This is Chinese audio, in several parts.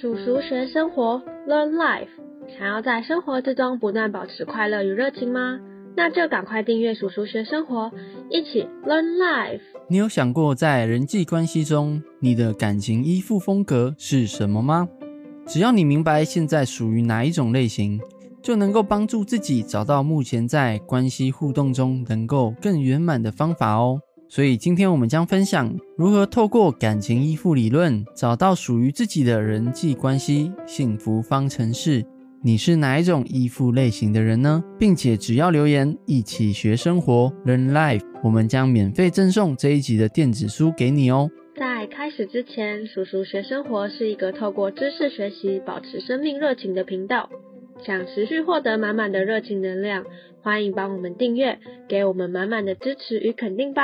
叔叔学生活，Learn Life。想要在生活之中不断保持快乐与热情吗？那就赶快订阅鼠鼠学生活，一起 Learn Life。你有想过，在人际关系中，你的感情依附风格是什么吗？只要你明白现在属于哪一种类型，就能够帮助自己找到目前在关系互动中能够更圆满的方法哦。所以今天我们将分享如何透过感情依附理论，找到属于自己的人际关系幸福方程式。你是哪一种依附类型的人呢？并且只要留言一起学生活，Learn Life，我们将免费赠送这一集的电子书给你哦。在开始之前，叔叔学生活是一个透过知识学习保持生命热情的频道。想持续获得满满的热情能量，欢迎帮我们订阅，给我们满满的支持与肯定吧。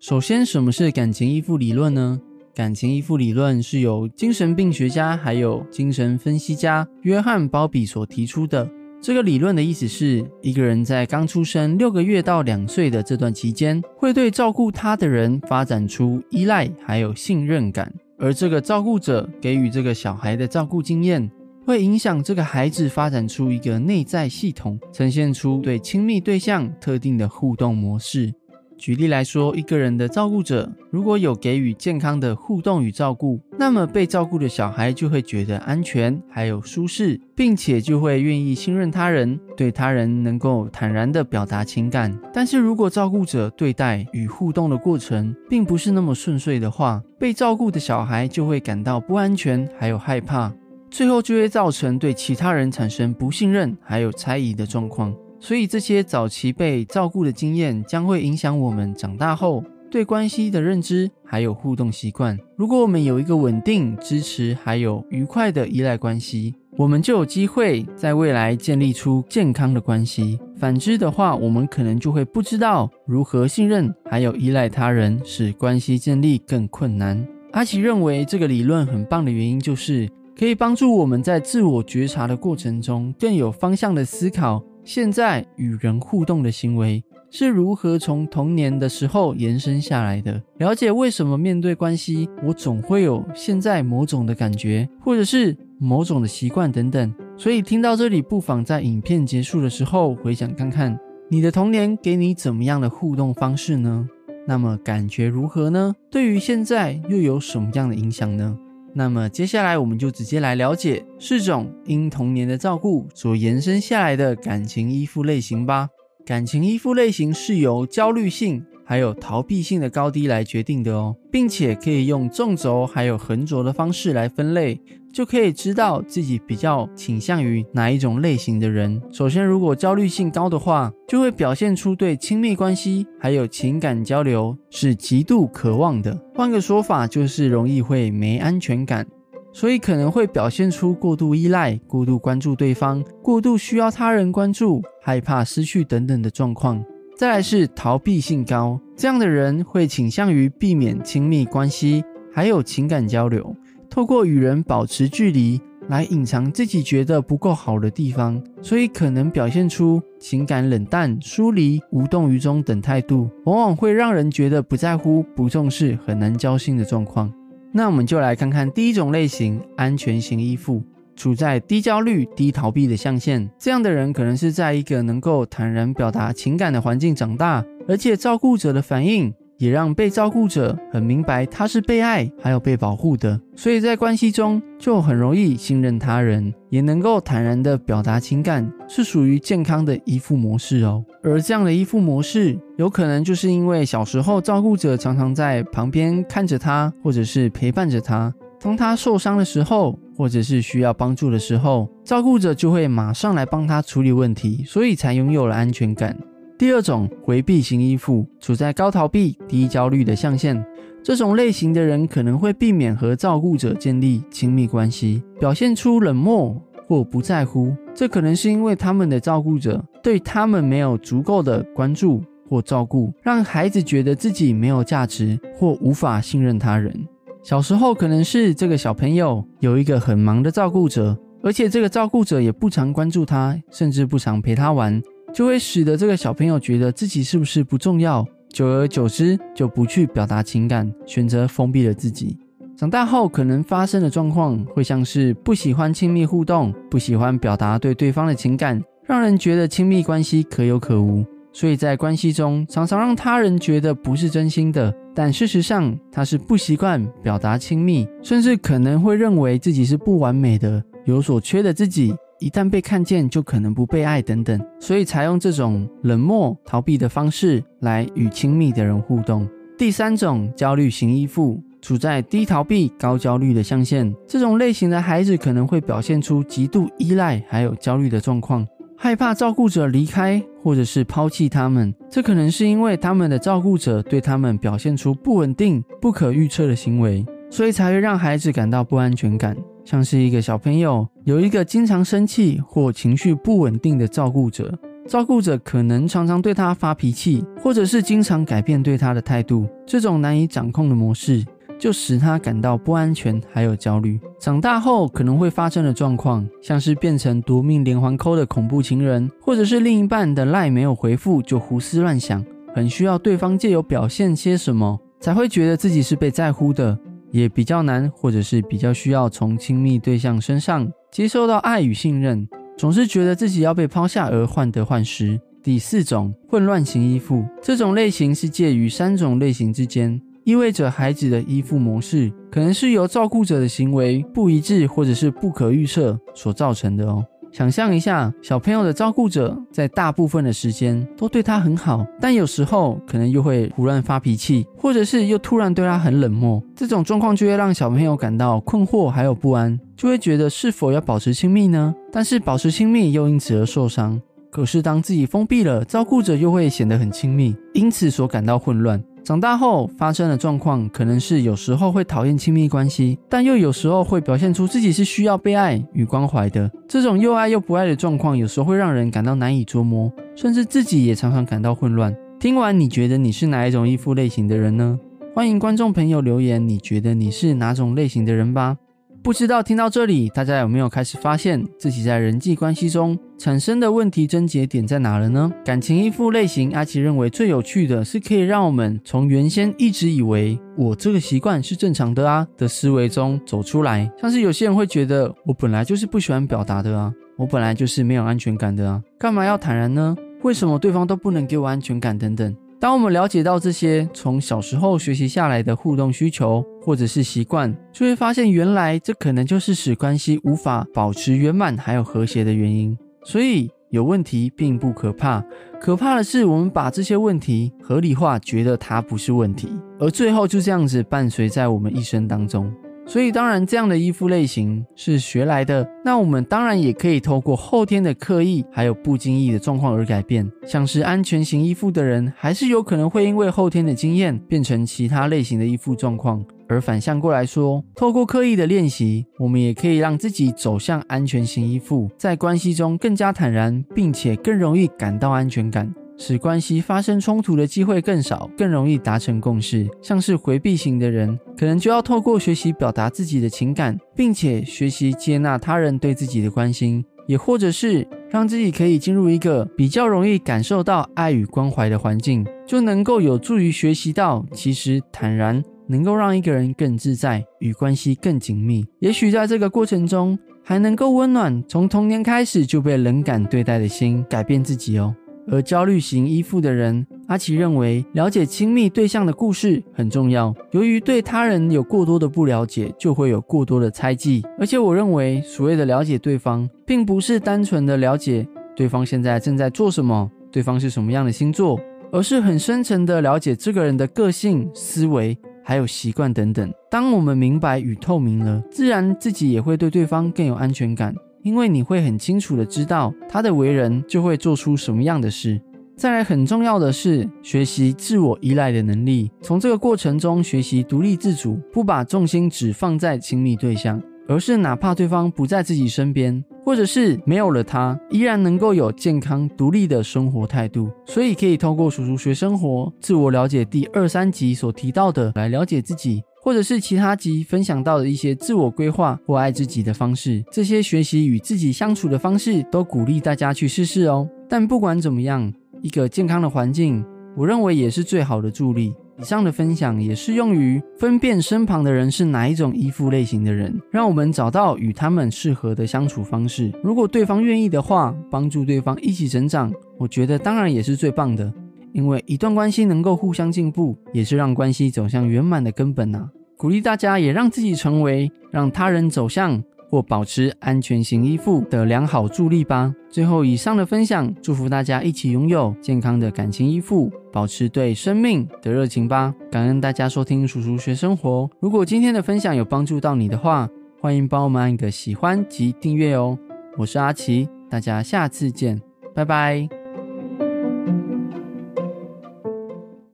首先，什么是感情依附理论呢？感情依附理论是由精神病学家还有精神分析家约翰·鲍比所提出的。这个理论的意思是，一个人在刚出生六个月到两岁的这段期间，会对照顾他的人发展出依赖还有信任感，而这个照顾者给予这个小孩的照顾经验。会影响这个孩子发展出一个内在系统，呈现出对亲密对象特定的互动模式。举例来说，一个人的照顾者如果有给予健康的互动与照顾，那么被照顾的小孩就会觉得安全，还有舒适，并且就会愿意信任他人，对他人能够坦然地表达情感。但是如果照顾者对待与互动的过程并不是那么顺遂的话，被照顾的小孩就会感到不安全，还有害怕。最后就会造成对其他人产生不信任，还有猜疑的状况。所以这些早期被照顾的经验，将会影响我们长大后对关系的认知，还有互动习惯。如果我们有一个稳定、支持，还有愉快的依赖关系，我们就有机会在未来建立出健康的关系。反之的话，我们可能就会不知道如何信任，还有依赖他人，使关系建立更困难。阿奇认为这个理论很棒的原因就是。可以帮助我们在自我觉察的过程中，更有方向的思考现在与人互动的行为是如何从童年的时候延伸下来的，了解为什么面对关系，我总会有现在某种的感觉，或者是某种的习惯等等。所以听到这里，不妨在影片结束的时候回想看看，你的童年给你怎么样的互动方式呢？那么感觉如何呢？对于现在又有什么样的影响呢？那么接下来我们就直接来了解四种因童年的照顾所延伸下来的感情依附类型吧。感情依附类型是由焦虑性还有逃避性的高低来决定的哦，并且可以用纵轴还有横轴的方式来分类。就可以知道自己比较倾向于哪一种类型的人。首先，如果焦虑性高的话，就会表现出对亲密关系还有情感交流是极度渴望的。换个说法，就是容易会没安全感，所以可能会表现出过度依赖、过度关注对方、过度需要他人关注、害怕失去等等的状况。再来是逃避性高，这样的人会倾向于避免亲密关系还有情感交流。透过与人保持距离来隐藏自己觉得不够好的地方，所以可能表现出情感冷淡、疏离、无动于衷等态度，往往会让人觉得不在乎、不重视、很难交心的状况。那我们就来看看第一种类型——安全型依附，处在低焦虑、低逃避的象限。这样的人可能是在一个能够坦然表达情感的环境长大，而且照顾者的反应。也让被照顾者很明白他是被爱还有被保护的，所以在关系中就很容易信任他人，也能够坦然的表达情感，是属于健康的依附模式哦。而这样的依附模式，有可能就是因为小时候照顾者常常在旁边看着他，或者是陪伴着他，当他受伤的时候，或者是需要帮助的时候，照顾者就会马上来帮他处理问题，所以才拥有了安全感。第二种回避型依附，处在高逃避、低焦虑的象限。这种类型的人可能会避免和照顾者建立亲密关系，表现出冷漠或不在乎。这可能是因为他们的照顾者对他们没有足够的关注或照顾，让孩子觉得自己没有价值或无法信任他人。小时候可能是这个小朋友有一个很忙的照顾者，而且这个照顾者也不常关注他，甚至不常陪他玩。就会使得这个小朋友觉得自己是不是不重要，久而久之就不去表达情感，选择封闭了自己。长大后可能发生的状况会像是不喜欢亲密互动，不喜欢表达对对方的情感，让人觉得亲密关系可有可无。所以在关系中，常常让他人觉得不是真心的，但事实上他是不习惯表达亲密，甚至可能会认为自己是不完美的，有所缺的自己，一旦被看见就可能不被爱等等，所以采用这种冷漠逃避的方式来与亲密的人互动。第三种焦虑型依附。处在低逃避、高焦虑的象限，这种类型的孩子可能会表现出极度依赖还有焦虑的状况，害怕照顾者离开或者是抛弃他们。这可能是因为他们的照顾者对他们表现出不稳定、不可预测的行为，所以才会让孩子感到不安全感。像是一个小朋友有一个经常生气或情绪不稳定的照顾者，照顾者可能常常对他发脾气，或者是经常改变对他的态度。这种难以掌控的模式。就使他感到不安全，还有焦虑。长大后可能会发生的状况，像是变成夺命连环扣的恐怖情人，或者是另一半的赖没有回复就胡思乱想，很需要对方借由表现些什么才会觉得自己是被在乎的，也比较难，或者是比较需要从亲密对象身上接受到爱与信任，总是觉得自己要被抛下而患得患失。第四种混乱型依附，这种类型是介于三种类型之间。意味着孩子的依附模式可能是由照顾者的行为不一致或者是不可预测所造成的哦。想象一下，小朋友的照顾者在大部分的时间都对他很好，但有时候可能又会胡乱发脾气，或者是又突然对他很冷漠。这种状况就会让小朋友感到困惑还有不安，就会觉得是否要保持亲密呢？但是保持亲密又因此而受伤。可是当自己封闭了，照顾者又会显得很亲密，因此所感到混乱。长大后发生的状况，可能是有时候会讨厌亲密关系，但又有时候会表现出自己是需要被爱与关怀的。这种又爱又不爱的状况，有时候会让人感到难以捉摸，甚至自己也常常感到混乱。听完，你觉得你是哪一种依附类型的人呢？欢迎观众朋友留言，你觉得你是哪种类型的人吧。不知道听到这里，大家有没有开始发现自己在人际关系中产生的问题症结点在哪了呢？感情依附类型，阿奇认为最有趣的是可以让我们从原先一直以为我这个习惯是正常的啊的思维中走出来。像是有些人会觉得我本来就是不喜欢表达的啊，我本来就是没有安全感的啊，干嘛要坦然呢？为什么对方都不能给我安全感等等？当我们了解到这些从小时候学习下来的互动需求或者是习惯，就会发现原来这可能就是使关系无法保持圆满还有和谐的原因。所以有问题并不可怕，可怕的是我们把这些问题合理化，觉得它不是问题，而最后就这样子伴随在我们一生当中。所以，当然，这样的依附类型是学来的。那我们当然也可以透过后天的刻意，还有不经意的状况而改变。像是安全型依附的人，还是有可能会因为后天的经验变成其他类型的依附状况。而反向过来说，透过刻意的练习，我们也可以让自己走向安全型依附，在关系中更加坦然，并且更容易感到安全感。使关系发生冲突的机会更少，更容易达成共识。像是回避型的人，可能就要透过学习表达自己的情感，并且学习接纳他人对自己的关心，也或者是让自己可以进入一个比较容易感受到爱与关怀的环境，就能够有助于学习到，其实坦然能够让一个人更自在，与关系更紧密。也许在这个过程中，还能够温暖从童年开始就被冷感对待的心，改变自己哦。而焦虑型依附的人，阿奇认为了解亲密对象的故事很重要。由于对他人有过多的不了解，就会有过多的猜忌。而且，我认为所谓的了解对方，并不是单纯的了解对方现在正在做什么，对方是什么样的星座，而是很深层的了解这个人的个性、思维还有习惯等等。当我们明白与透明了，自然自己也会对对方更有安全感。因为你会很清楚的知道他的为人就会做出什么样的事。再来，很重要的是学习自我依赖的能力，从这个过程中学习独立自主，不把重心只放在亲密对象，而是哪怕对方不在自己身边，或者是没有了他，依然能够有健康独立的生活态度。所以可以透过叔叔学生活自我了解第二三集所提到的来了解自己。或者是其他集分享到的一些自我规划或爱自己的方式，这些学习与自己相处的方式，都鼓励大家去试试哦。但不管怎么样，一个健康的环境，我认为也是最好的助力。以上的分享也适用于分辨身旁的人是哪一种依附类型的人，让我们找到与他们适合的相处方式。如果对方愿意的话，帮助对方一起成长，我觉得当然也是最棒的。因为一段关系能够互相进步，也是让关系走向圆满的根本呐。鼓励大家也让自己成为让他人走向或保持安全型依附的良好助力吧。最后，以上的分享，祝福大家一起拥有健康的感情依附，保持对生命的热情吧。感恩大家收听叔叔学生活。如果今天的分享有帮助到你的话，欢迎帮我们按个喜欢及订阅哦。我是阿奇，大家下次见，拜拜。